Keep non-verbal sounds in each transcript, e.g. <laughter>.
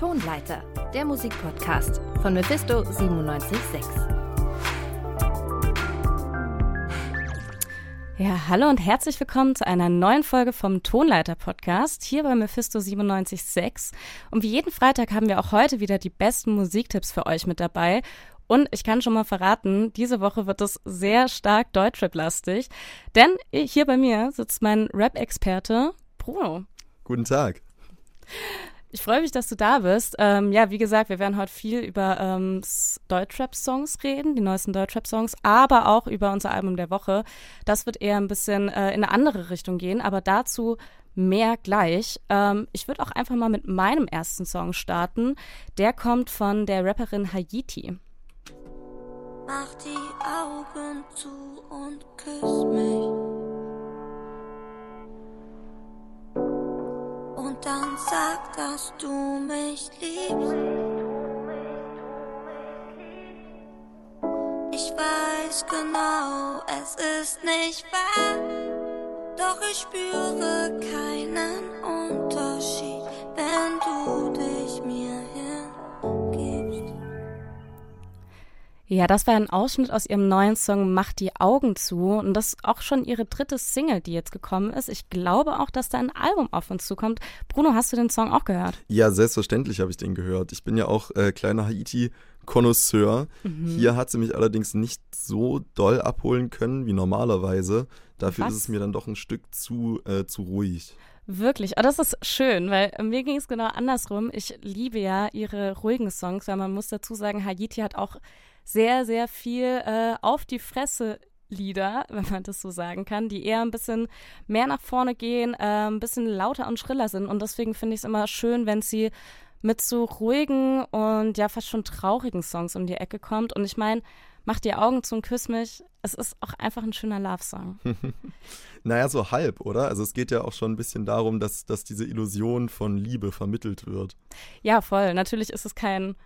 Tonleiter, der Musikpodcast von Mephisto 976. Ja, hallo und herzlich willkommen zu einer neuen Folge vom Tonleiter Podcast hier bei Mephisto 976. Und wie jeden Freitag haben wir auch heute wieder die besten Musiktipps für euch mit dabei. Und ich kann schon mal verraten, diese Woche wird es sehr stark Deutschrap-lastig, denn hier bei mir sitzt mein Rap-Experte Bruno. Guten Tag. Ich freue mich, dass du da bist. Ähm, ja, wie gesagt, wir werden heute viel über ähm, Deutschrap-Songs reden, die neuesten Deutschrap-Songs, aber auch über unser Album der Woche. Das wird eher ein bisschen äh, in eine andere Richtung gehen, aber dazu mehr gleich. Ähm, ich würde auch einfach mal mit meinem ersten Song starten. Der kommt von der Rapperin Haiti. Mach die Augen zu und küss mich. Dann sag, dass du mich liebst. Ich weiß genau, es ist nicht wahr, doch ich spüre keinen Unterschied, wenn du Ja, das war ein Ausschnitt aus ihrem neuen Song Mach die Augen zu. Und das ist auch schon ihre dritte Single, die jetzt gekommen ist. Ich glaube auch, dass da ein Album auf uns zukommt. Bruno, hast du den Song auch gehört? Ja, selbstverständlich habe ich den gehört. Ich bin ja auch äh, kleiner Haiti-Konnoisseur. Mhm. Hier hat sie mich allerdings nicht so doll abholen können wie normalerweise. Dafür Was? ist es mir dann doch ein Stück zu, äh, zu ruhig. Wirklich, aber das ist schön, weil mir ging es genau andersrum. Ich liebe ja ihre ruhigen Songs, weil man muss dazu sagen, Haiti hat auch sehr, sehr viel äh, auf die Fresse Lieder, <laughs> wenn man das so sagen kann, die eher ein bisschen mehr nach vorne gehen, äh, ein bisschen lauter und schriller sind. Und deswegen finde ich es immer schön, wenn sie mit so ruhigen und ja fast schon traurigen Songs um die Ecke kommt. Und ich meine, mach die Augen zu und küss mich. Es ist auch einfach ein schöner Love-Song. <laughs> naja, so halb, oder? Also es geht ja auch schon ein bisschen darum, dass, dass diese Illusion von Liebe vermittelt wird. Ja, voll. Natürlich ist es kein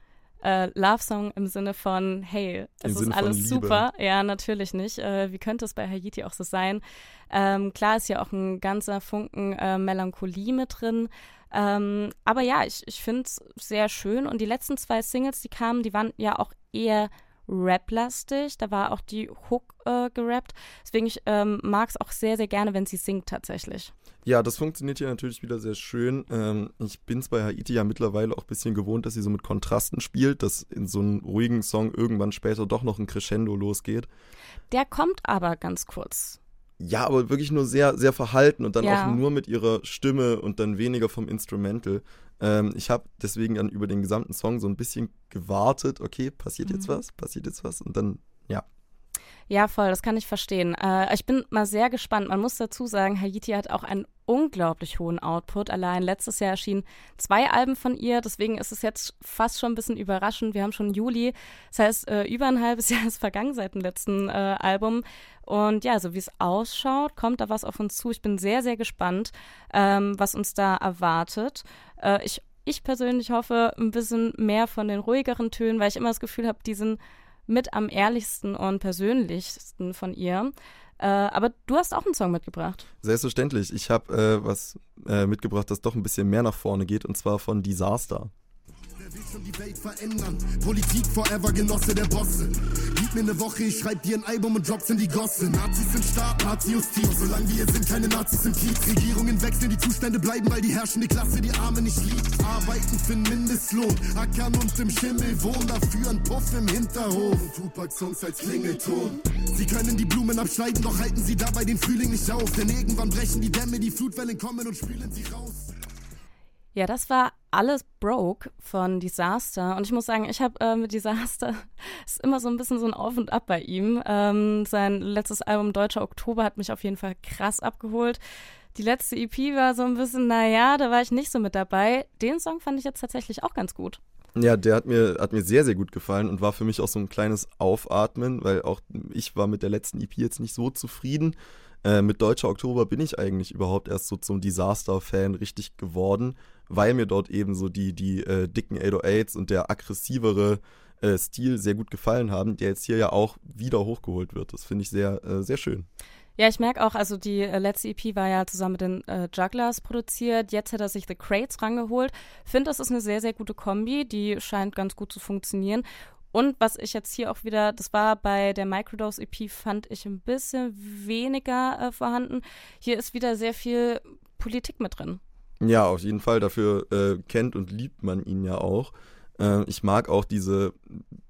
äh, Love-Song im Sinne von, hey, es Im ist Sinne alles super. Ja, natürlich nicht. Äh, wie könnte es bei Haiti auch so sein? Ähm, klar ist ja auch ein ganzer Funken äh, Melancholie mit drin. Ähm, aber ja, ich, ich finde es sehr schön. Und die letzten zwei Singles, die kamen, die waren ja auch eher Rap-lastig. Da war auch die Hook äh, gerappt. Deswegen ich ähm, mag es auch sehr, sehr gerne, wenn sie singt tatsächlich. Ja, das funktioniert hier natürlich wieder sehr schön. Ähm, ich bin es bei Haiti ja mittlerweile auch ein bisschen gewohnt, dass sie so mit Kontrasten spielt, dass in so einem ruhigen Song irgendwann später doch noch ein Crescendo losgeht. Der kommt aber ganz kurz. Ja, aber wirklich nur sehr, sehr verhalten und dann ja. auch nur mit ihrer Stimme und dann weniger vom Instrumental. Ähm, ich habe deswegen dann über den gesamten Song so ein bisschen gewartet, okay, passiert mhm. jetzt was, passiert jetzt was und dann, ja, voll, das kann ich verstehen. Äh, ich bin mal sehr gespannt. Man muss dazu sagen, Haiti hat auch einen unglaublich hohen Output. Allein letztes Jahr erschienen zwei Alben von ihr. Deswegen ist es jetzt fast schon ein bisschen überraschend. Wir haben schon Juli. Das heißt, äh, über ein halbes <laughs> Jahr ist vergangen seit dem letzten äh, Album. Und ja, so wie es ausschaut, kommt da was auf uns zu. Ich bin sehr, sehr gespannt, ähm, was uns da erwartet. Äh, ich, ich persönlich hoffe ein bisschen mehr von den ruhigeren Tönen, weil ich immer das Gefühl habe, die sind mit am ehrlichsten und persönlichsten von ihr. Äh, aber du hast auch einen Song mitgebracht. Selbstverständlich. Ich habe äh, was äh, mitgebracht, das doch ein bisschen mehr nach vorne geht, und zwar von Disaster will schon die Welt verändern. Politik forever, Genosse der Bosse. Gib mir eine Woche, ich schreib dir ein Album und drops in die Gosse. Nazis sind Staat, Nazi-Justiz. Solange wir sind, keine Nazis im Kiez. Regierungen wechseln, die Zustände bleiben, weil die herrschende Klasse die Arme nicht liebt. Arbeiten für einen Mindestlohn, ackern und im Schimmel wohnen. Dafür ein Puff im Hinterhof. Tupac-Songs als Klingelton. Sie können die Blumen abschneiden, doch halten sie dabei den Frühling nicht auf. Denn irgendwann brechen die Dämme, die Flutwellen kommen und spülen sie raus. Ja, das war alles broke von Disaster. Und ich muss sagen, ich habe äh, mit Disaster <laughs> ist immer so ein bisschen so ein Auf und Ab bei ihm. Ähm, sein letztes Album Deutscher Oktober hat mich auf jeden Fall krass abgeholt. Die letzte EP war so ein bisschen, naja, da war ich nicht so mit dabei. Den Song fand ich jetzt tatsächlich auch ganz gut. Ja, der hat mir, hat mir sehr, sehr gut gefallen und war für mich auch so ein kleines Aufatmen, weil auch ich war mit der letzten EP jetzt nicht so zufrieden. Äh, mit Deutscher Oktober bin ich eigentlich überhaupt erst so zum Disaster-Fan richtig geworden weil mir dort eben so die, die äh, dicken 808s und der aggressivere äh, Stil sehr gut gefallen haben, der jetzt hier ja auch wieder hochgeholt wird. Das finde ich sehr, äh, sehr schön. Ja, ich merke auch, also die äh, letzte EP war ja zusammen mit den äh, Jugglers produziert. Jetzt hat er sich The Crates rangeholt. Finde, das ist eine sehr, sehr gute Kombi. Die scheint ganz gut zu funktionieren. Und was ich jetzt hier auch wieder, das war bei der Microdose EP, fand ich ein bisschen weniger äh, vorhanden. Hier ist wieder sehr viel Politik mit drin. Ja, auf jeden Fall. Dafür äh, kennt und liebt man ihn ja auch. Äh, ich mag auch diese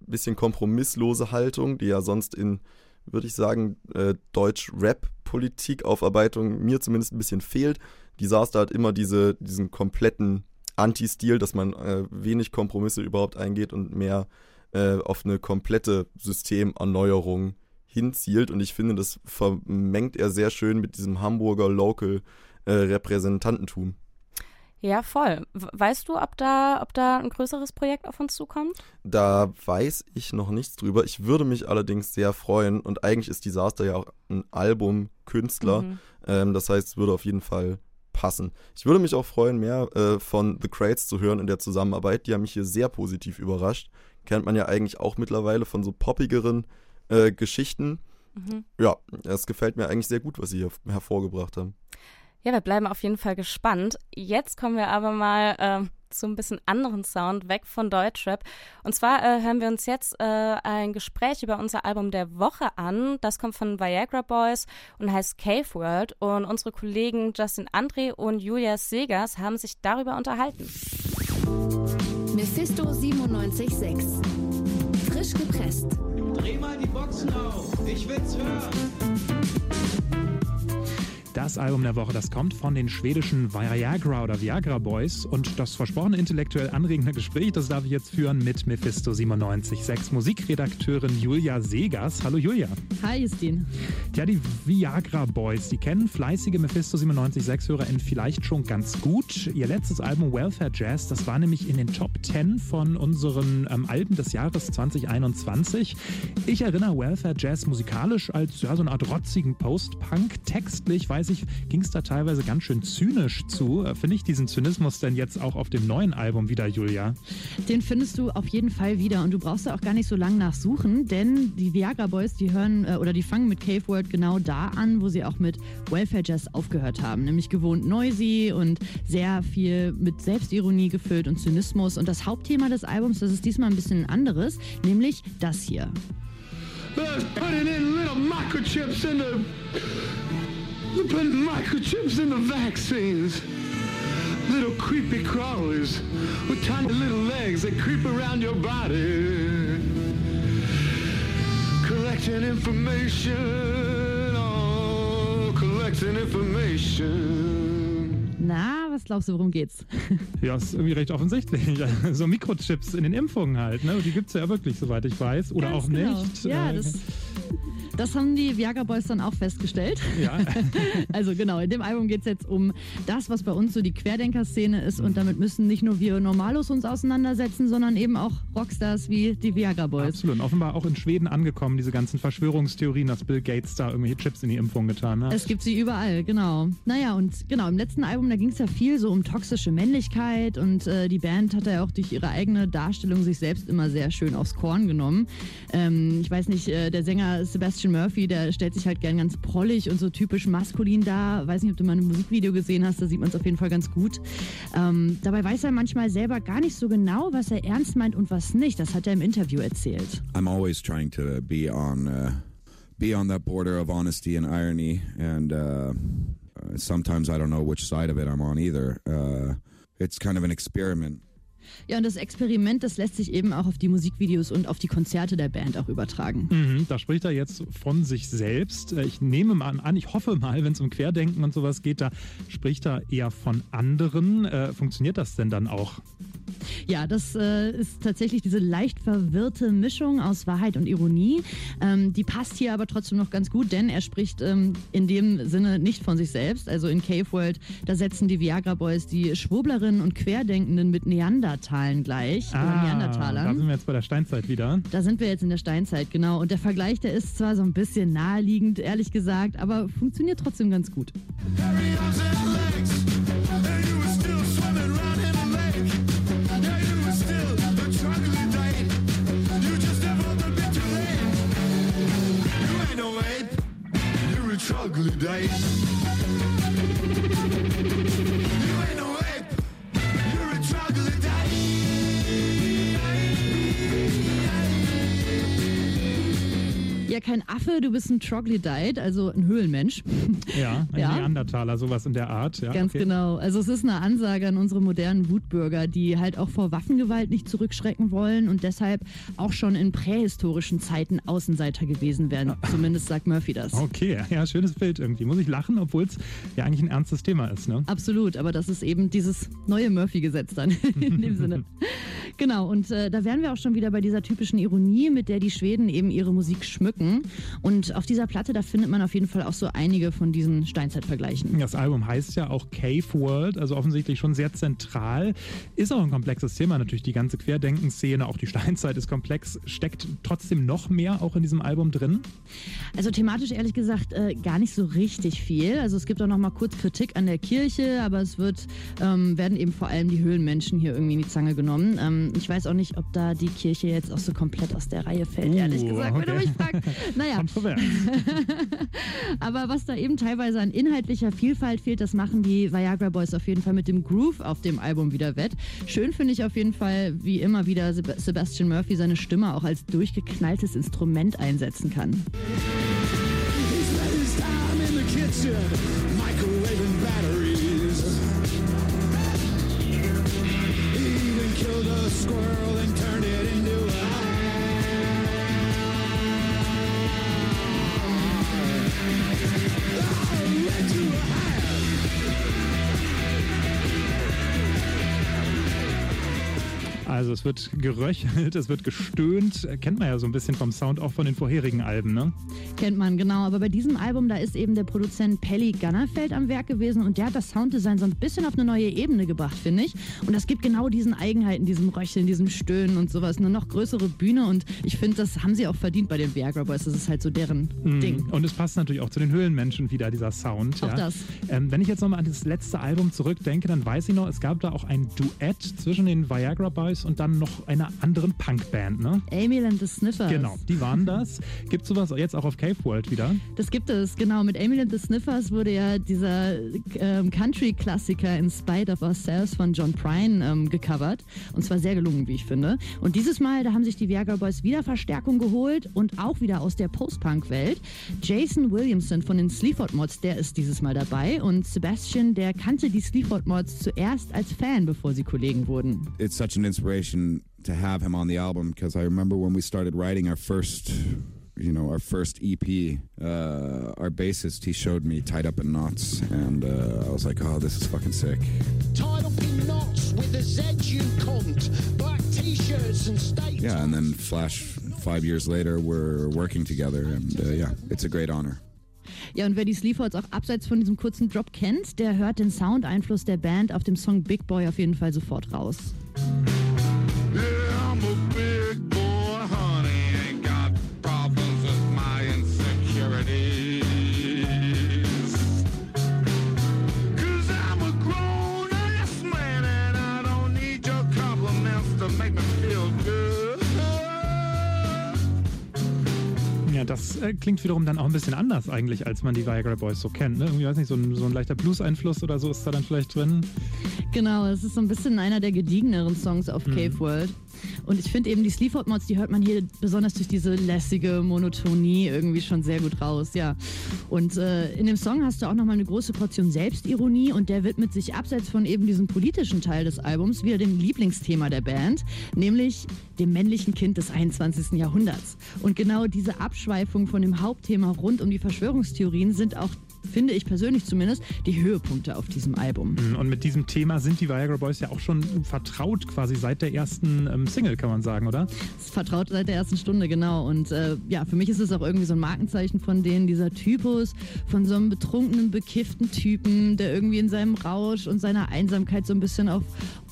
bisschen kompromisslose Haltung, die ja sonst in würde ich sagen, äh, Deutsch-Rap-Politik-Aufarbeitung mir zumindest ein bisschen fehlt. Disaster hat immer diese, diesen kompletten Anti-Stil, dass man äh, wenig Kompromisse überhaupt eingeht und mehr äh, auf eine komplette Systemerneuerung hinzielt. Und ich finde, das vermengt er sehr schön mit diesem Hamburger Local-Repräsentantentum. Äh, ja, voll. Weißt du, ob da, ob da ein größeres Projekt auf uns zukommt? Da weiß ich noch nichts drüber. Ich würde mich allerdings sehr freuen. Und eigentlich ist Disaster ja auch ein Albumkünstler. Mhm. Ähm, das heißt, es würde auf jeden Fall passen. Ich würde mich auch freuen, mehr äh, von The Crates zu hören in der Zusammenarbeit. Die haben mich hier sehr positiv überrascht. Kennt man ja eigentlich auch mittlerweile von so poppigeren äh, Geschichten. Mhm. Ja, es gefällt mir eigentlich sehr gut, was sie hier hervorgebracht haben. Ja, wir bleiben auf jeden Fall gespannt. Jetzt kommen wir aber mal äh, zu ein bisschen anderen Sound, weg von Deutschrap. Und zwar äh, hören wir uns jetzt äh, ein Gespräch über unser Album der Woche an. Das kommt von Viagra Boys und heißt Cave World. Und unsere Kollegen Justin André und Julia Segers haben sich darüber unterhalten. Mephisto 97.6 Frisch gepresst. Dreh mal die Boxen auf, ich will's hören. Das Album der Woche, das kommt von den schwedischen Viagra oder Viagra Boys und das versprochene intellektuell anregende Gespräch, das darf ich jetzt führen mit Mephisto 976 Musikredakteurin Julia Segers. Hallo Julia. Hi Justin. Ja, die Viagra Boys, die kennen fleißige Mephisto 976 HörerInnen vielleicht schon ganz gut. Ihr letztes Album Welfare Jazz, das war nämlich in den Top 10 von unseren ähm, Alben des Jahres 2021. Ich erinnere Welfare Jazz musikalisch als ja, so eine Art rotzigen Post-Punk. Textlich weiß ich, ging es da teilweise ganz schön zynisch zu. Äh, finde ich diesen Zynismus denn jetzt auch auf dem neuen Album wieder, Julia? Den findest du auf jeden Fall wieder und du brauchst da auch gar nicht so lange nachsuchen, denn die Viagra Boys, die hören äh, oder die fangen mit Cave World genau da an, wo sie auch mit Welfare Jazz aufgehört haben, nämlich gewohnt noisy und sehr viel mit Selbstironie gefüllt und Zynismus. Und das Hauptthema des Albums, das ist diesmal ein bisschen anderes, nämlich das hier. Let's put it in little microchips in the They're putting microchips in the vaccines. Little creepy crawlers with tiny little legs that creep around your body. Collecting information, oh, collecting information. Na, was glaubst du, worum geht's? <laughs> Ja, ist irgendwie recht offensichtlich. So Mikrochips in den Impfungen halt, ne? Die gibt's ja wirklich, soweit ich weiß. Oder Ganz auch genau. nicht. Ja, äh, das das haben die Viagra Boys dann auch festgestellt. Ja. <laughs> also genau, in dem Album geht es jetzt um das, was bei uns so die Querdenker-Szene ist. Und damit müssen nicht nur wir Normalos uns auseinandersetzen, sondern eben auch Rockstars wie die Viagra Boys. Absolut. Und offenbar auch in Schweden angekommen, diese ganzen Verschwörungstheorien, dass Bill Gates da irgendwelche Chips in die Impfung getan hat. Es gibt sie überall, genau. Naja, und genau, im letzten Album, da ging es ja viel so um toxische Männlichkeit und äh, die Band hat ja auch durch ihre eigene Darstellung sich selbst immer sehr schön aufs Korn genommen. Ähm, ich weiß nicht, äh, der Sänger Sebastian Christian Murphy, der stellt sich halt gern ganz prollig und so typisch maskulin dar. Weiß nicht, ob du mal ein Musikvideo gesehen hast, da sieht man es auf jeden Fall ganz gut. Ähm, dabei weiß er manchmal selber gar nicht so genau, was er ernst meint und was nicht. Das hat er im Interview erzählt. I'm always trying to be on, uh, be on that border of honesty and irony and uh, sometimes I don't know which side of it I'm on either. Uh, it's kind of an experiment. Ja, und das Experiment, das lässt sich eben auch auf die Musikvideos und auf die Konzerte der Band auch übertragen. Mhm, da spricht er jetzt von sich selbst. Äh, ich nehme mal an, ich hoffe mal, wenn es um Querdenken und sowas geht, da spricht er eher von anderen. Äh, funktioniert das denn dann auch? Ja, das äh, ist tatsächlich diese leicht verwirrte Mischung aus Wahrheit und Ironie. Ähm, die passt hier aber trotzdem noch ganz gut, denn er spricht ähm, in dem Sinne nicht von sich selbst. Also in Cave World, da setzen die Viagra Boys die Schwurblerinnen und Querdenkenden mit Neandertalen gleich. Ah, Neandertalern. Da sind wir jetzt bei der Steinzeit wieder. Da sind wir jetzt in der Steinzeit, genau. Und der Vergleich, der ist zwar so ein bisschen naheliegend, ehrlich gesagt, aber funktioniert trotzdem ganz gut. face. You Ja, kein Affe, du bist ein Troglodyte, also ein Höhlenmensch. <laughs> Ja, ein Ja. Neandertaler, sowas in der Art. Ja, Ganz okay. genau. Also es ist eine Ansage an unsere modernen Wutbürger, die halt auch vor Waffengewalt nicht zurückschrecken wollen und deshalb auch schon in prähistorischen Zeiten Außenseiter gewesen wären. Zumindest sagt Murphy das. Okay, ja, schönes Bild irgendwie. Muss ich lachen, obwohl es ja eigentlich ein ernstes Thema ist, ne? Absolut, aber das ist eben dieses neue Murphy-Gesetz dann <laughs> in dem Sinne. Genau, und äh, da wären wir auch schon wieder bei dieser typischen Ironie, mit der die Schweden eben ihre Musik schmücken. Und auf dieser Platte, da findet man auf jeden Fall auch so einige von diesen Steinzeitvergleichen. Das Album heißt ja auch Cave World, also offensichtlich schon sehr zentral. Ist auch ein komplexes Thema, natürlich die ganze Querdenkenszene, auch die Steinzeit ist komplex. Steckt trotzdem noch mehr auch in diesem Album drin? Also thematisch ehrlich gesagt äh, gar nicht so richtig viel. Also es gibt auch noch mal kurz Kritik an der Kirche, aber es wird, ähm, werden eben vor allem die Höhlenmenschen hier irgendwie in die Zange genommen. Ähm, ich weiß auch nicht, ob da die Kirche jetzt auch so komplett aus der Reihe fällt, Uh, ehrlich gesagt, wenn du okay. mich fragst. Naja, Kontrovers. <laughs> aber was da eben teilweise an inhaltlicher Vielfalt fehlt, das machen die Viagra Boys auf jeden Fall mit dem Groove auf dem Album wieder wett. Schön finde ich auf jeden Fall, wie immer wieder Seb- Sebastian Murphy seine Stimme auch als durchgeknalltes Instrument einsetzen kann. He Also es wird geröchelt, es wird gestöhnt. Kennt man ja so ein bisschen vom Sound auch von den vorherigen Alben, ne? Kennt man, genau. Aber bei diesem Album, da ist eben der Produzent Pelly Gunnerfeld am Werk gewesen und der hat das Sounddesign so ein bisschen auf eine neue Ebene gebracht, finde ich. Und das gibt genau diesen Eigenheiten, diesem Röcheln, diesem Stöhnen und sowas. Eine noch größere Bühne und ich finde, das haben sie auch verdient bei den Viagra Boys. Das ist halt so deren Ding. Und es passt natürlich auch zu den Höhlenmenschen wieder, dieser Sound. Auch ja. das. Ähm, wenn ich jetzt nochmal an das letzte Album zurückdenke, dann weiß ich noch, es gab da auch ein Duett zwischen den Viagra Boys und dann noch einer anderen Punkband, ne? Emil and the Sniffers. Genau, die waren das. Gibt sowas jetzt auch auf Cave World wieder? Das gibt es, genau. Mit Emil and the Sniffers wurde ja dieser ähm, Country-Klassiker In Spite of Ourselves von John Prine ähm, gecovert. Und zwar sehr gelungen, wie ich finde. Und dieses Mal, da haben sich die Viagra Boys wieder Verstärkung geholt und auch wieder aus der Post-Punk-Welt. Jason Williamson von den Sleaford Mods, der ist dieses Mal dabei. Und Sebastian, der kannte die Sleaford Mods zuerst als Fan, bevor sie Kollegen wurden. it's such an inspiration to have him on the album because I remember when we started writing our first, you know, our first EP, uh, our bassist he showed me tied up in knots, and uh, I was like, oh, this is fucking sick. tied up in knots with a Z you cunt, black t-shirts and state Yeah, and then flash five years later, we're working together, and uh, yeah, it's a great honor. Ja, und wer die Sleafords auch abseits von diesem kurzen Drop kennt, der hört den Soundeinfluss der Band auf dem Song Big Boy auf jeden Fall sofort raus. Ja, das äh, klingt wiederum dann auch ein bisschen anders eigentlich, als man die Viagra Boys so kennt. Ne? Irgendwie, weiß nicht, so ein, so ein leichter Blues-Einfluss oder so ist da dann vielleicht drin. Genau, es ist so ein bisschen einer der gediegeneren Songs auf Cave World. Und ich finde eben, die Sleaford Mods, die hört man hier besonders durch diese lässige Monotonie irgendwie schon sehr gut raus, ja. Und äh, in dem Song hast du auch nochmal eine große Portion Selbstironie und der widmet sich abseits von eben diesem politischen Teil des Albums wieder dem Lieblingsthema der Band, nämlich dem männlichen Kind des 21. Jahrhunderts. Und genau diese Abschweifung von dem Hauptthema rund um die Verschwörungstheorien sind auch finde ich persönlich zumindest, die Höhepunkte auf diesem Album. Und mit diesem Thema sind die Viagra Boys ja auch schon vertraut, quasi seit der ersten ähm, Single, kann man sagen, oder? Vertraut seit der ersten Stunde, genau. Und äh, ja, für mich ist es auch irgendwie so ein Markenzeichen von denen, dieser Typus von so einem betrunkenen, bekifften Typen, der irgendwie in seinem Rausch und seiner Einsamkeit so ein bisschen auf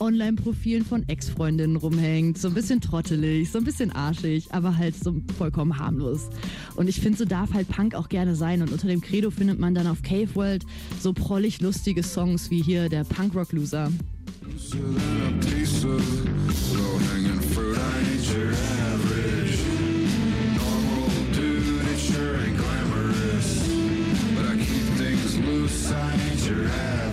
Online-Profilen von Ex-Freundinnen rumhängt. So ein bisschen trottelig, so ein bisschen arschig, aber halt so vollkommen harmlos. Und ich finde, so darf halt Punk auch gerne sein. Und unter dem Credo findet man dann auf Cave World so prollig lustige Songs wie hier der Punkrock Loser. Loose, I ain't your average.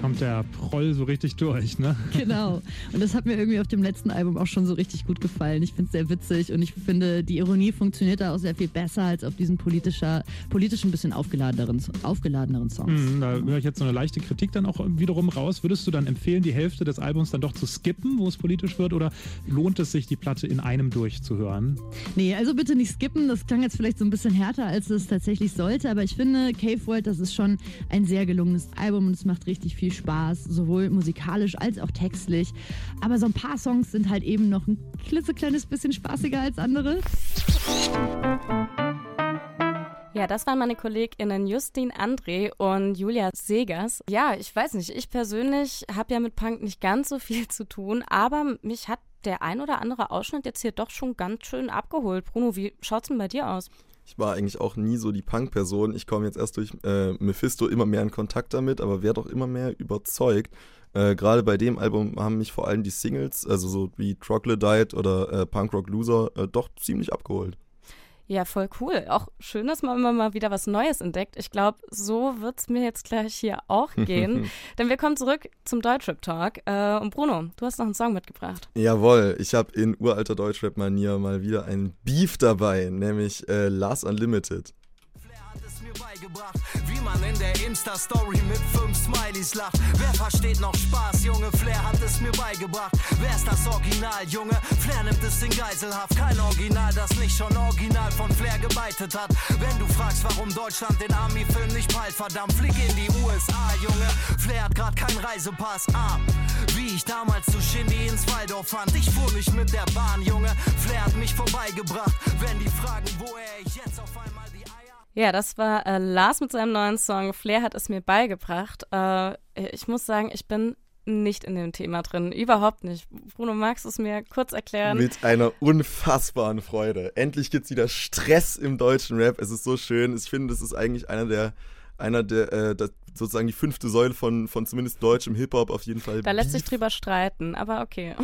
Kommt der Proll so richtig durch, ne? <laughs> Genau. Und das hat mir irgendwie auf dem letzten Album auch schon so richtig gut gefallen. Ich finde es sehr witzig und ich finde, die Ironie funktioniert da auch sehr viel besser als auf diesen politischer, politisch ein bisschen aufgeladeneren, aufgeladeneren Songs. Hm, da höre ich jetzt so eine leichte Kritik dann auch wiederum raus. Würdest du dann empfehlen, die Hälfte des Albums dann doch zu skippen, wo es politisch wird, oder lohnt es sich, die Platte in einem durchzuhören? Nee, also bitte nicht skippen. Das klang jetzt vielleicht so ein bisschen härter, als es tatsächlich sollte, aber ich finde, Cave World, das ist schon ein sehr gelungenes Album und es macht richtig viel Spaß, sowohl musikalisch als auch textlich. Aber so ein paar Songs sind halt eben noch ein klitzekleines bisschen spaßiger als andere. Ja, das waren meine KollegInnen Justin André und Julia Segers. Ja, ich weiß nicht, ich persönlich habe ja mit Punk nicht ganz so viel zu tun, aber mich hat der ein oder andere Ausschnitt jetzt hier doch schon ganz schön abgeholt. Bruno, wie schaut's denn bei dir aus? Ich war eigentlich auch nie so die Punk-Person. Ich komme jetzt erst durch äh, Mephisto immer mehr in Kontakt damit, aber werde auch immer mehr überzeugt. Äh, Gerade bei dem Album haben mich vor allem die Singles, also so wie Troglodyte oder äh, Punk Rock Loser, äh, doch ziemlich abgeholt. Ja, voll cool. Auch schön, dass man immer mal wieder was Neues entdeckt. Ich glaube, so wird es mir jetzt gleich hier auch <laughs> gehen. Denn wir kommen zurück zum Deutschrap-Talk. Äh, und Bruno, du hast noch einen Song mitgebracht. Jawohl, ich habe in uralter Deutschrap-Manier mal wieder ein Beef dabei, nämlich äh, Last Unlimited. Beigebracht, wie man in der Insta-Story mit fünf Smileys lacht. Wer versteht noch Spaß, Junge? Flair hat es mir beigebracht. Wer ist das Original, Junge? Flair nimmt es in Geiselhaft. Kein Original, das nicht schon original von Flair gebeitet hat. Wenn du fragst, warum Deutschland den Army-Film nicht peilt, verdammt, flieg in die USA, Junge. Flair hat grad keinen Reisepass. Ah, wie ich damals zu Shindy ins Waldorf fand. Ich fuhr nicht mit der Bahn, Junge. Flair hat mich vorbeigebracht. Wenn die fragen, wo er jetzt auf einmal. Ja, das war äh, Lars mit seinem neuen Song. Flair hat es mir beigebracht. Äh, ich muss sagen, ich bin nicht in dem Thema drin. Überhaupt nicht. Bruno, magst du es mir kurz erklären? Mit einer unfassbaren Freude. Endlich gibt's wieder Stress im deutschen Rap. Es ist so schön. Ich finde, das ist eigentlich einer der, einer der, äh, das, sozusagen die fünfte Säule von, von zumindest deutschem Hip-Hop auf jeden Fall. da lässt sich drüber streiten, aber okay.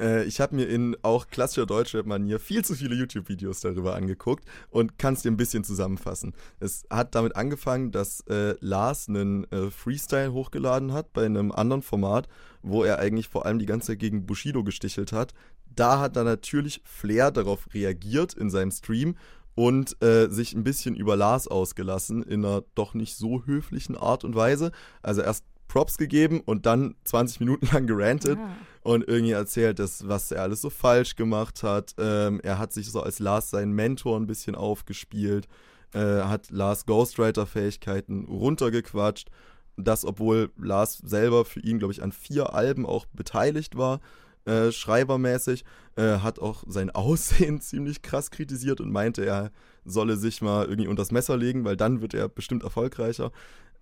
Äh, ich habe mir in auch klassischer Deutschrap-Manier viel zu viele YouTube-Videos darüber angeguckt und kann es dir ein bisschen zusammenfassen. Es hat damit angefangen, dass äh, Lars einen äh, Freestyle hochgeladen hat bei einem anderen Format, wo er eigentlich vor allem die ganze Zeit gegen Bushido gestichelt hat. Da hat dann natürlich Flair darauf reagiert in seinem Stream und äh, sich ein bisschen über Lars ausgelassen in einer doch nicht so höflichen Art und Weise. Also erst Props gegeben und dann 20 Minuten lang gerantet Ah. Und irgendwie erzählt, dass, was er alles so falsch gemacht hat. Ähm, er hat sich so als Lars seinen Mentor ein bisschen aufgespielt, äh, hat Lars Ghostwriter-Fähigkeiten runtergequatscht. Das, obwohl Lars selber für ihn, glaube ich, an vier Alben auch beteiligt war, äh, schreibermäßig, äh, hat auch sein <laughs> Aussehen ziemlich krass kritisiert und meinte, er solle sich mal irgendwie unters Messer legen, weil dann wird er bestimmt erfolgreicher.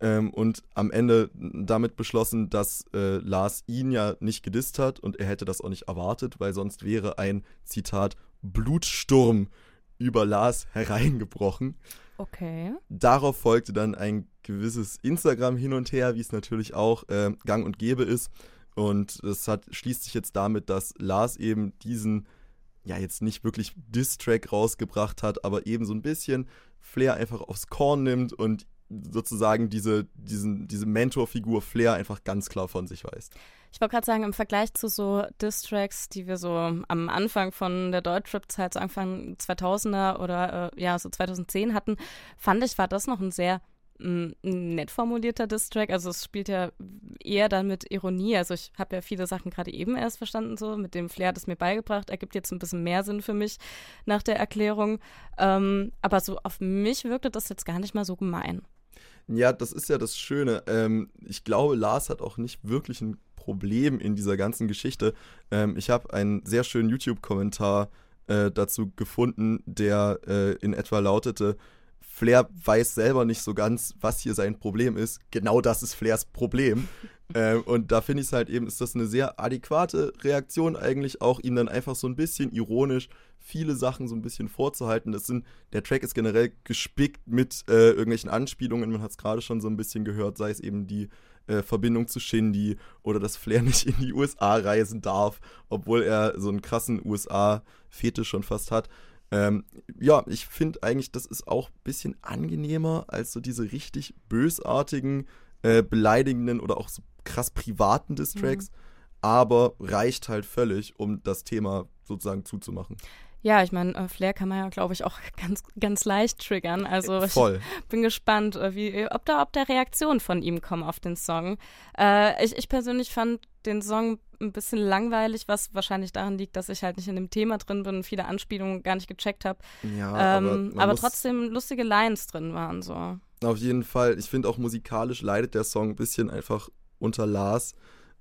Ähm, und am Ende damit beschlossen, dass äh, Lars ihn ja nicht gedisst hat und er hätte das auch nicht erwartet, weil sonst wäre ein, Zitat, Blutsturm über Lars hereingebrochen. Okay. Darauf folgte dann ein gewisses Instagram hin und her, wie es natürlich auch äh, gang und gäbe ist. Und das hat, schließt sich jetzt damit, dass Lars eben diesen, ja, jetzt nicht wirklich Diss-Track rausgebracht hat, aber eben so ein bisschen Flair einfach aufs Korn nimmt und sozusagen diese, diesen, diese Mentorfigur Flair einfach ganz klar von sich weist. Ich wollte gerade sagen, im Vergleich zu so Diss-Tracks, die wir so am Anfang von der Deutschrap-Zeit, so Anfang 2000er oder äh, ja, so 2010 hatten, fand ich, war das noch ein sehr mm, nett formulierter Diss-Track. Also es spielt ja eher dann mit Ironie. Also ich habe ja viele Sachen gerade eben erst verstanden, so mit dem Flair hat es mir beigebracht. Ergibt jetzt ein bisschen mehr Sinn für mich nach der Erklärung. Ähm, aber so auf mich wirkte das jetzt gar nicht mal so gemein. Ja, das ist ja das Schöne. Ähm, ich glaube, Lars hat auch nicht wirklich ein Problem in dieser ganzen Geschichte. Ähm, ich habe einen sehr schönen YouTube-Kommentar äh, dazu gefunden, der äh, in etwa lautete, Flair weiß selber nicht so ganz, was hier sein Problem ist. Genau das ist Flairs Problem. <laughs> ähm, und da finde ich es halt eben, ist das eine sehr adäquate Reaktion eigentlich auch, ihm dann einfach so ein bisschen ironisch viele Sachen so ein bisschen vorzuhalten. Das sind, der Track ist generell gespickt mit äh, irgendwelchen Anspielungen, man hat es gerade schon so ein bisschen gehört, sei es eben die äh, Verbindung zu Shindy oder dass Flair <laughs> nicht in die USA reisen darf, obwohl er so einen krassen USA-Fetisch schon fast hat. Ähm, ja, ich finde eigentlich, das ist auch ein bisschen angenehmer als so diese richtig bösartigen, äh, beleidigenden oder auch so krass privaten Distracks, Mhm. aber reicht halt völlig, um das Thema sozusagen zuzumachen. Ja, ich meine, äh, Flair kann man ja, glaube ich, auch <laughs> ganz, ganz leicht triggern. Also ich Voll. bin gespannt, äh, wie, ob da, ob da Reaktionen von ihm kommen auf den Song. Äh, ich, ich persönlich fand den Song ein bisschen langweilig, was wahrscheinlich daran liegt, dass ich halt nicht in dem Thema drin bin und viele Anspielungen gar nicht gecheckt habe. Ja, aber ähm, aber muss- trotzdem lustige Lines drin waren so. Auf jeden Fall. Ich finde auch musikalisch leidet der Song ein bisschen einfach unter Lars,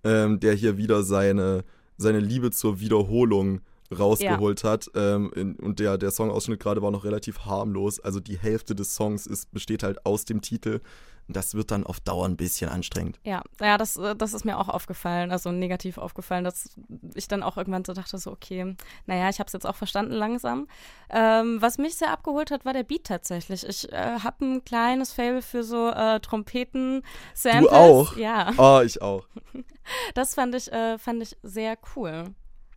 ähm, der hier wieder seine, seine Liebe zur Wiederholung rausgeholt hat. Ähm, in, und der, der Songausschnitt gerade war noch relativ harmlos. Also die Hälfte des Songs ist, besteht halt aus dem Titel. Das wird dann auf Dauer ein bisschen anstrengend. Ja, ja, das, äh, das ist mir auch aufgefallen, also negativ aufgefallen, dass ich dann auch irgendwann so dachte, so, okay, naja, ich habe es jetzt auch verstanden langsam. Ähm, was mich sehr abgeholt hat, war der Beat tatsächlich. Ich äh, habe ein kleines Fable für so äh, Trompeten, Samples. Du auch? Ja. Oh, ich auch. <laughs> Das fand ich, äh, fand ich sehr cool.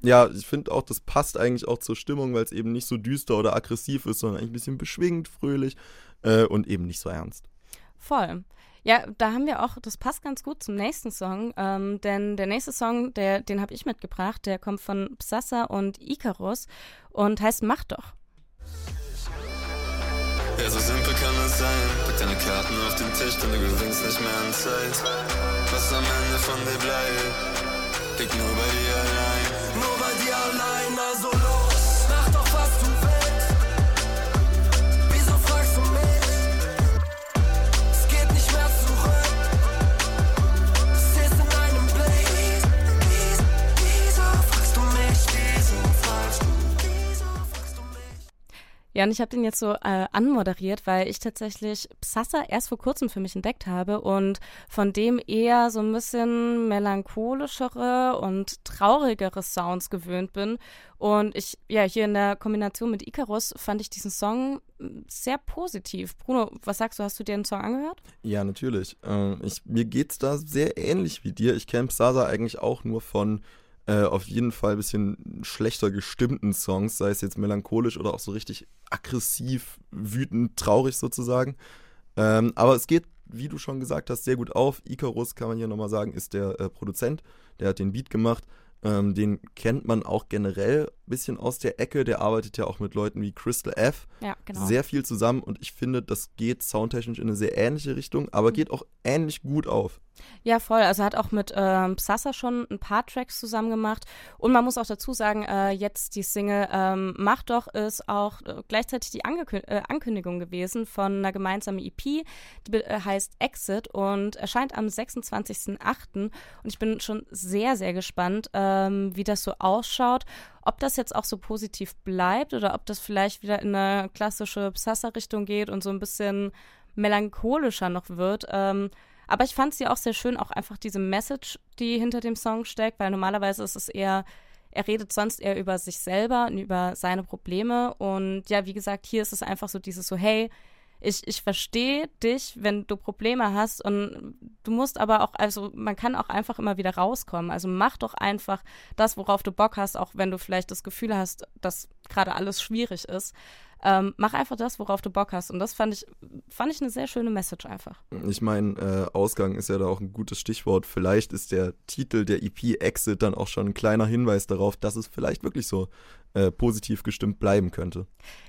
Ja, ich finde auch, das passt eigentlich auch zur Stimmung, weil es eben nicht so düster oder aggressiv ist, sondern eigentlich ein bisschen beschwingt, fröhlich äh, und eben nicht so ernst. Voll. Ja, da haben wir auch, das passt ganz gut zum nächsten Song, ähm, denn der nächste Song, der, den habe ich mitgebracht, der kommt von Psassa und Icarus und heißt Mach doch. Ja, so simpel kann es sein. Pack deine Karten auf den Tisch, denn du gewinnst nicht mehr an Zeit. Was am Ende von dir bleibt, liegt nur bei dir allein. Ja, und ich habe den jetzt so äh, anmoderiert, weil ich tatsächlich Psassa erst vor kurzem für mich entdeckt habe und von dem eher so ein bisschen melancholischere und traurigere Sounds gewöhnt bin. Und ich, ja, hier in der Kombination mit Icarus fand ich diesen Song mm, sehr positiv. Bruno, was sagst du, hast du dir den Song angehört? Ja, natürlich. Äh, ich, mir geht's da sehr ähnlich wie dir. Ich kenne Psasa eigentlich auch nur von äh, auf jeden Fall ein bisschen schlechter gestimmten Songs, sei es jetzt melancholisch oder auch so richtig aggressiv, wütend, traurig sozusagen. Ähm, aber es geht, wie du schon gesagt hast, sehr gut auf. Icarus, kann man hier nochmal sagen, ist der äh, Produzent, der hat den Beat gemacht. Ähm, den kennt man auch generell ein bisschen aus der Ecke. Der arbeitet ja auch mit Leuten wie Crystal F. Ja, genau. Sehr viel zusammen und ich finde, das geht soundtechnisch in eine sehr ähnliche Richtung, aber geht auch ähnlich gut auf. Ja, voll. Also er hat auch mit ähm, Psassa schon ein paar Tracks zusammen gemacht. Und man muss auch dazu sagen, äh, jetzt die Single ähm, Mach doch ist auch äh, gleichzeitig die Angekü äh, Ankündigung gewesen von einer gemeinsamen EP, die äh, heißt Exit und erscheint am 26.08. Und ich bin schon sehr, sehr gespannt, ähm, wie das so ausschaut. Ob das jetzt auch so positiv bleibt oder ob das vielleicht wieder in eine klassische Psassa-Richtung geht und so ein bisschen melancholischer noch wird. Ähm, aber ich fand sie auch sehr schön, auch einfach diese Message, die hinter dem Song steckt, weil normalerweise ist es eher, er redet sonst eher über sich selber und über seine Probleme. Und ja, wie gesagt, hier ist es einfach so dieses so, hey, ich, ich verstehe dich, wenn du Probleme hast und du musst aber auch, also man kann auch einfach immer wieder rauskommen. Also mach doch einfach das, worauf du Bock hast, auch wenn du vielleicht das Gefühl hast, dass gerade alles schwierig ist. Ähm, mach einfach das, worauf du Bock hast. Und das fand ich, fand ich eine sehr schöne Message einfach. Ich meine, äh, Ausgang ist ja da auch ein gutes Stichwort. Vielleicht ist der Titel der EP Exit dann auch schon ein kleiner Hinweis darauf, dass es vielleicht wirklich so äh, positiv gestimmt bleiben könnte.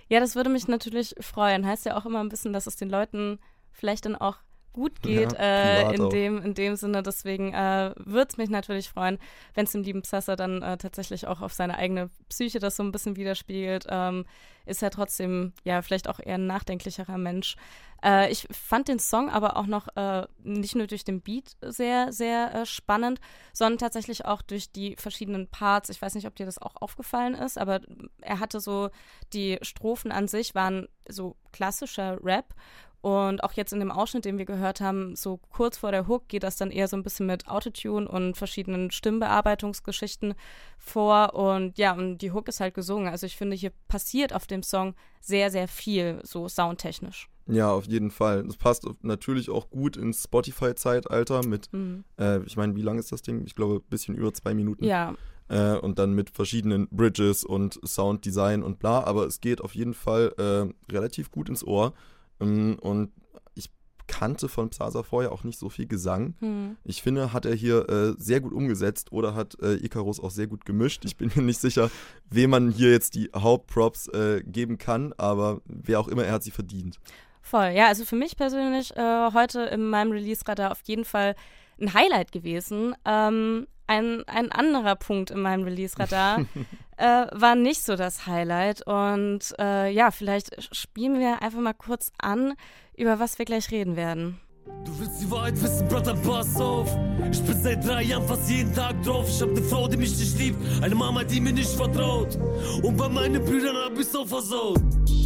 Ja, das würde mich natürlich freuen. Heißt ja auch immer ein bisschen, dass es den Leuten vielleicht dann auch gut geht Ja, äh, in, dem, in dem Sinne. Deswegen äh, würde es mich natürlich freuen, wenn es dem lieben Psassa dann äh, tatsächlich auch auf seine eigene Psyche das so ein bisschen widerspiegelt. Ähm, ist er trotzdem, ja, vielleicht auch eher ein nachdenklicherer Mensch. Äh, ich fand den Song aber auch noch äh, nicht nur durch den Beat sehr, sehr äh, spannend, sondern tatsächlich auch durch die verschiedenen Parts. Ich weiß nicht, ob dir das auch aufgefallen ist, aber er hatte so, die Strophen an sich waren so klassischer Rap. Und auch jetzt in dem Ausschnitt, den wir gehört haben, so kurz vor der Hook geht das dann eher so ein bisschen mit Autotune und verschiedenen Stimmbearbeitungsgeschichten vor. Und ja, und die Hook ist halt gesungen. Also ich finde, hier passiert auf dem Song sehr, sehr viel, so soundtechnisch. Ja, auf jeden Fall. Das passt natürlich auch gut ins Spotify-Zeitalter mit, Mhm. äh, ich meine, wie lang ist das Ding? Ich glaube, ein bisschen über zwei Minuten. Ja. Äh, und dann mit verschiedenen Bridges und Sounddesign und bla. Aber es geht auf jeden Fall äh, relativ gut ins Ohr. Ähm, und ich kannte von Psasa vorher auch nicht so viel Gesang. Hm. Ich finde, hat er hier äh, sehr gut umgesetzt oder hat äh, Icarus auch sehr gut gemischt. Ich bin mir nicht sicher, wem man hier jetzt die Hauptprops äh, geben kann, aber wer auch immer, er hat sie verdient. Voll, ja, also für mich persönlich äh, heute in meinem Release-Radar auf jeden Fall ein Highlight gewesen. Ähm, ein, ein anderer Punkt in meinem Release-Radar <laughs> äh, war nicht so das Highlight. Und äh, ja, vielleicht spielen wir einfach mal kurz an, über was wir gleich reden werden. Du willst die Wahrheit wissen, Brother, pass auf. Ich bin seit drei Jahren fast jeden Tag drauf. Ich hab ne Frau, die mich nicht liebt, eine Mama, die mir nicht vertraut. Und bei meinen Brüdern hab ich's auch versaut.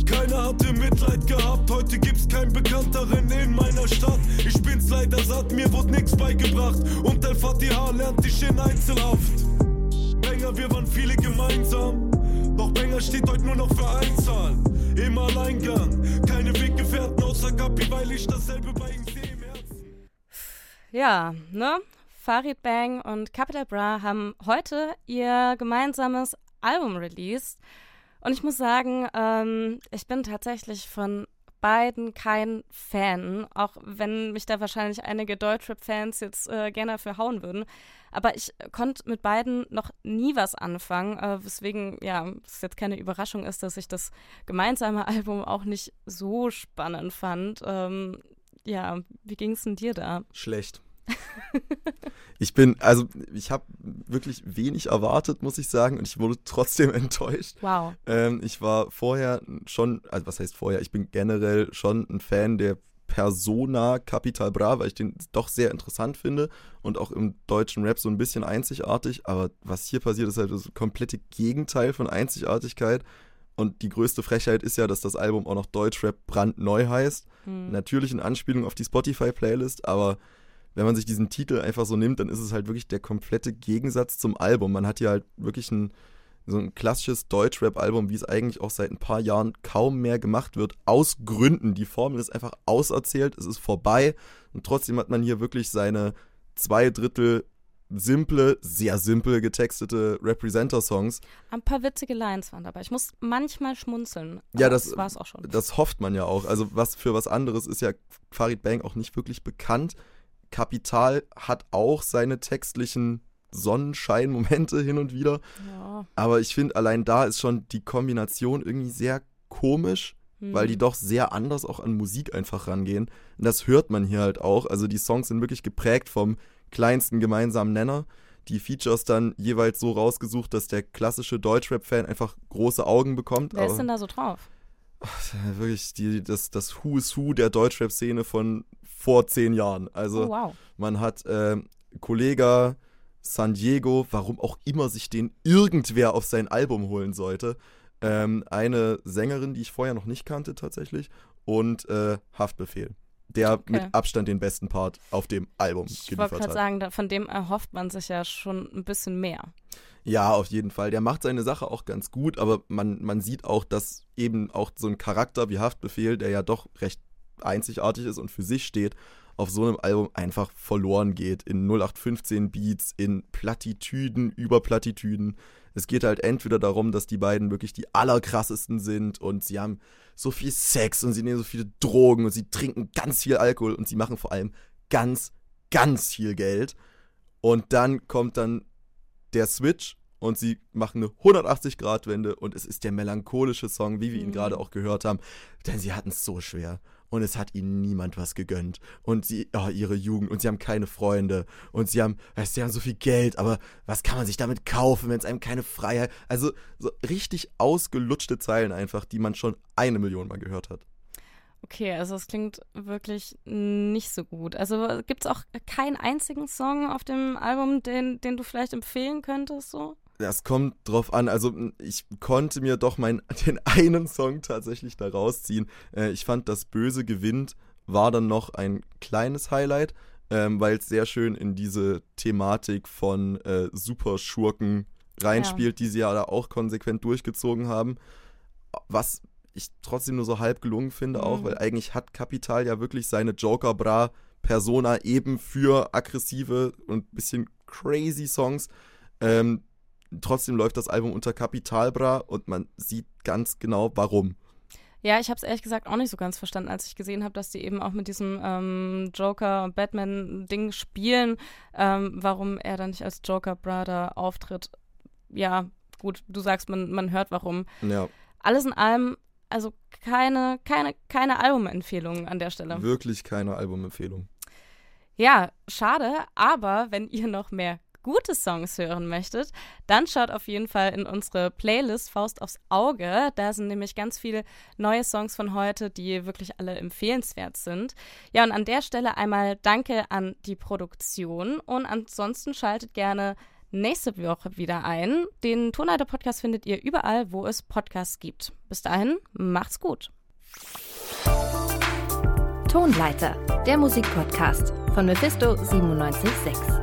Keiner hatte Mitleid gehabt, heute gibt's keinen Bekannteren in meiner Stadt. Ich bin's leider satt, mir wurde nix beigebracht. Und El Fatiha lernt dich in Einzelhaft. Banger, wir waren viele gemeinsam. Doch Banger steht heute nur noch für Einzahl. Im Alleingang, keine Weggefährten außer Kapi, weil ich dasselbe bei ihm. Ja, ne? Farid Bang und Capital Bra haben heute ihr gemeinsames Album released. Und ich muss sagen, ähm, ich bin tatsächlich von beiden kein Fan, auch wenn mich da wahrscheinlich einige Deutschrap-Fans jetzt äh, gerne dafür hauen würden. Aber ich konnte mit beiden noch nie was anfangen, äh, weswegen, ja, es jetzt keine Überraschung ist, dass ich das gemeinsame <laughs> Album auch nicht so spannend fand. Ähm, ja, wie ging es denn dir da? Schlecht. <laughs> ich bin, also ich habe wirklich wenig erwartet, muss ich sagen, und ich wurde trotzdem <laughs> enttäuscht. Wow. Ähm, ich war vorher schon, also was heißt vorher, ich bin generell schon ein Fan der Persona Capital Bra, weil ich den doch sehr interessant finde und auch im deutschen Rap so ein bisschen einzigartig. Aber was hier passiert, ist halt das komplette Gegenteil von Einzigartigkeit. Und die größte Frechheit ist ja, dass das Album auch noch Deutschrap brandneu heißt. Hm. Natürlich in Anspielung auf die Spotify-Playlist, aber wenn man sich diesen Titel einfach so nimmt, dann ist es halt wirklich der komplette Gegensatz zum Album. Man hat hier halt wirklich ein, so ein klassisches Deutschrap-Album, wie es eigentlich auch seit ein paar Jahren kaum mehr gemacht wird, aus Gründen. Die Formel ist einfach auserzählt, es ist vorbei und trotzdem hat man hier wirklich seine zwei Drittel simple, sehr simpel getextete Representer-Songs. Ein paar witzige Lines waren dabei. Ich muss manchmal schmunzeln. Ja, aber das, war es auch schon. das hofft man ja auch. Also was für was anderes ist ja Farid Bang auch nicht wirklich bekannt. Kapital hat auch seine textlichen Sonnenschein-Momente hin und wieder. Ja. Aber ich finde, allein da ist schon die Kombination irgendwie sehr komisch, Hm. weil die doch sehr anders auch an Musik einfach rangehen. Und das hört man hier halt auch. Also die Songs sind wirklich geprägt vom kleinsten gemeinsamen Nenner. Die Features dann jeweils so rausgesucht, dass der klassische Deutschrap-Fan einfach große Augen bekommt. Wer ist denn da so drauf? wirklich die, das, das Who is Who der Deutschrap-Szene von vor zehn Jahren. Also Oh, wow. man hat ähm, Kollega San Diego, warum auch immer sich den irgendwer auf sein Album holen sollte. Ähm, eine Sängerin, die ich vorher noch nicht kannte tatsächlich. Und äh, Haftbefehl, der Okay. mit Abstand den besten Part auf dem Album Ich wollte geliefert gerade hat. sagen, da, von dem erhofft man sich ja schon ein bisschen mehr. Ja, auf jeden Fall. Der macht seine Sache auch ganz gut, aber man, man sieht auch, dass eben auch so ein Charakter wie Haftbefehl, der ja doch recht einzigartig ist und für sich steht, auf so einem Album einfach verloren geht. In 0815 Beats, in Plattitüden über Plattitüden. Es geht halt entweder darum, dass die beiden wirklich die allerkrassesten sind und sie haben so viel Sex und sie nehmen so viele Drogen und sie trinken ganz viel Alkohol und sie machen vor allem ganz, ganz viel Geld. Und dann kommt dann der Switch und sie machen eine 180-Grad-Wende und es ist der melancholische Song, wie wir ihn Mhm. gerade auch gehört haben. Denn sie hatten es so schwer und es hat ihnen niemand was gegönnt. Und sie, oh, ihre Jugend und sie haben keine Freunde und sie haben, weißt, du, sie haben so viel Geld, aber was kann man sich damit kaufen, wenn es einem keine Freiheit. Also so richtig ausgelutschte Zeilen einfach, die man schon eine Million Mal gehört hat. Okay, also es klingt wirklich nicht so gut. Also gibt es auch keinen einzigen Song auf dem Album, den, den du vielleicht empfehlen könntest, so? Das kommt drauf an. Also ich konnte mir doch mein, <laughs> den einen Song tatsächlich da rausziehen. Äh, ich fand, das Böse gewinnt war dann noch ein kleines Highlight, ähm, weil es sehr schön in diese Thematik von äh, Superschurken reinspielt, die sie ja da auch konsequent durchgezogen haben. Was ich trotzdem nur so halb gelungen finde, auch, Mhm. weil eigentlich hat Kapital ja wirklich seine Joker-Bra-Persona eben für aggressive und bisschen crazy Songs. Ähm, trotzdem läuft das Album unter Kapital Bra und man sieht ganz genau warum. Ja, ich habe es ehrlich gesagt auch nicht so ganz verstanden, als ich gesehen habe, dass die eben auch mit diesem ähm, Joker- und Batman-Ding spielen, ähm, warum er dann nicht als Joker-Brother auftritt. Ja, gut, du sagst, man, man hört warum. Ja. Alles in allem, also keine, keine, keine Albumempfehlungen an der Stelle. Wirklich keine Albumempfehlung. Ja, schade, aber wenn ihr noch mehr gute Songs hören möchtet, dann schaut auf jeden Fall in unsere Playlist Faust aufs Auge. Da sind nämlich ganz viele neue Songs von heute, die wirklich alle empfehlenswert sind. Ja, und an der Stelle einmal danke an die Produktion und ansonsten schaltet gerne nächste Woche wieder ein. Den Tonleiter-Podcast findet ihr überall, wo es Podcasts gibt. Bis dahin, macht's gut. Tonleiter, der Musikpodcast von Mephisto 976.